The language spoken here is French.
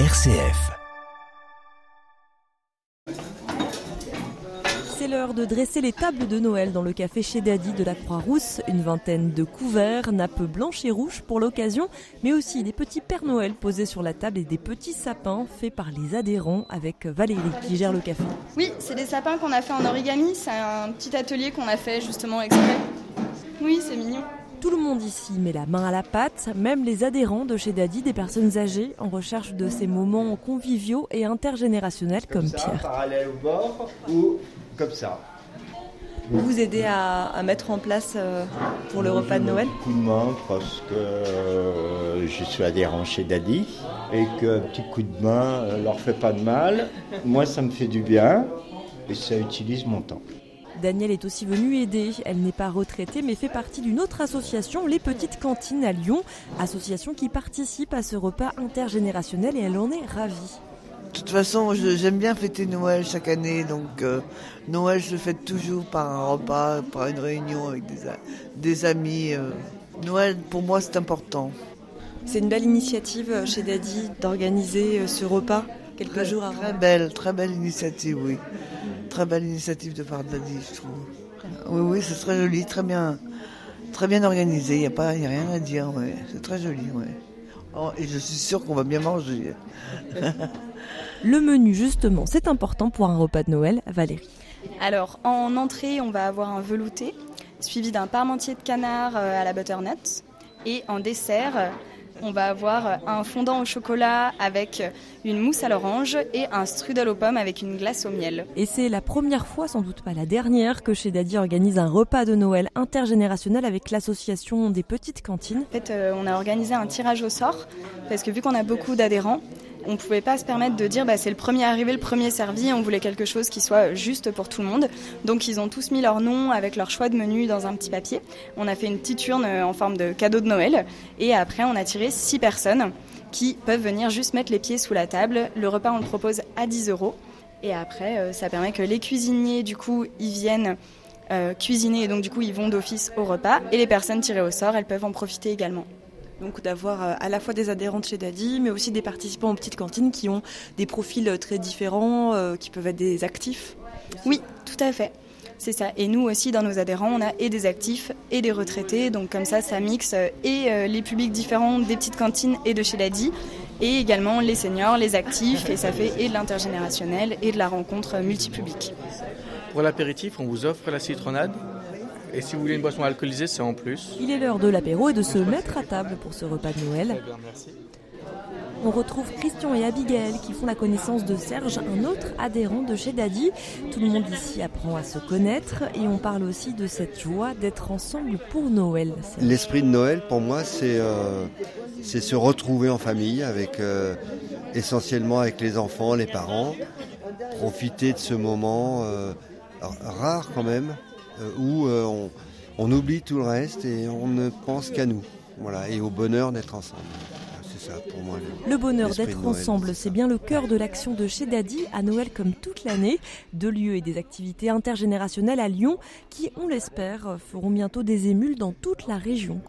RCF. C'est l'heure de dresser les tables de Noël dans le café chez Daddy de la Croix-Rousse. Une vingtaine de couverts, nappes blanches et rouges pour l'occasion, mais aussi des petits Pères Noël posés sur la table et des petits sapins faits par les adhérents avec Valérie qui gère le café. Oui, c'est des sapins qu'on a fait en origami. C'est un petit atelier qu'on a fait justement exprès. Oui, c'est mignon. Tout le monde ici met la main à la pâte, même les adhérents de chez Daddy, des personnes âgées en recherche de ces moments conviviaux et intergénérationnels comme, ça, Pierre. parallèle au bord ou comme ça. Vous vous aidez à, à mettre en place euh, pour le repas de Noël Un coup de main parce que euh, je suis adhérent chez Daddy et qu'un petit coup de main euh, leur fait pas de mal. Moi, ça me fait du bien et ça utilise mon temps. Danielle est aussi venue aider. Elle n'est pas retraitée mais fait partie d'une autre association, les Petites Cantines à Lyon, association qui participe à ce repas intergénérationnel et elle en est ravie. De toute façon, j'aime bien fêter Noël chaque année, donc euh, Noël je le fête toujours par un repas, par une réunion avec des, amis. euh. Noël pour moi c'est important. C'est une belle initiative euh, chez Daddy d'organiser ce repas quelques Très, jours avant. très belle, très belle initiative, oui. Très belle initiative de part de Daddy, je trouve. Oui, oui, c'est très joli, très bien, très bien organisé. Il n'y a pas, y a rien à dire, ouais. C'est très joli, ouais. Oh, et je suis sûre qu'on va bien manger. Le menu justement, c'est important pour un repas de Noël, Valérie. Alors, en entrée, on va avoir un velouté, suivi d'un parmentier de canard euh, à la butternut. Et en dessert, euh, on va avoir un fondant au chocolat avec une mousse à l'orange et un strudel aux pommes avec une glace au miel. Et c'est la première fois, sans doute pas la dernière, que chez Daddy organise un repas de Noël intergénérationnel avec l'association des petites cantines. En fait, euh, on a organisé un tirage au sort parce que vu qu'on a beaucoup d'adhérents, on ne pouvait pas se permettre de dire bah, c'est le premier arrivé, le premier servi. On voulait quelque chose qui soit juste pour tout le monde. Donc ils ont tous mis leur nom avec leur choix de menu dans un petit papier. On a fait une petite urne euh, en forme de cadeau de Noël et après on a tiré six personnes qui peuvent venir juste mettre les pieds sous la table. Le repas on le propose à 10 euros et après euh, ça permet que les cuisiniers du coup ils viennent euh, cuisiner et donc du coup ils vont d'office au repas et les personnes tirées au sort elles peuvent en profiter également. Donc d'avoir euh, à la fois des adhérents de chez Daddy, mais aussi des participants aux petites cantines qui ont des profils euh, très différents, euh, qui peuvent être des actifs. Oui, tout à fait. C'est ça. Et nous aussi, dans nos adhérents, on a et des actifs et des retraités. Donc comme ça, ça mixe et euh, les publics différents des petites cantines et de chez Daddy, et également les seniors, les actifs. Et ça fait et de l'intergénérationnel et de la rencontre multipublique. Pour l'apéritif, on vous offre la citronnade. Et si vous voulez une boisson alcoolisée, c'est en plus. Il est l'heure de l'apéro et de se mettre à table pour ce repas de Noël. Merci. On retrouve Christian et Abigail qui font la connaissance de Serge, un autre adhérent de chez Daddy. Tout le monde ici apprend à se connaître et on parle aussi de cette joie d'être ensemble pour Noël. L'esprit de Noël, pour moi, c'est euh, se retrouver en famille, avec euh, essentiellement avec les enfants, les parents, profiter de ce moment euh, rare quand même, euh, où euh, on, on oublie tout le reste et on ne pense qu'à nous, voilà, et au bonheur d'être ensemble. C'est ça pour moi. Le bonheur l'esprit d'être ensemble, c'est bien le cœur de l'action de chez Daddy à Noël comme toute l'année. Deux lieux et des activités intergénérationnelles à Lyon qui, on l'espère, feront bientôt des émules dans toute la région.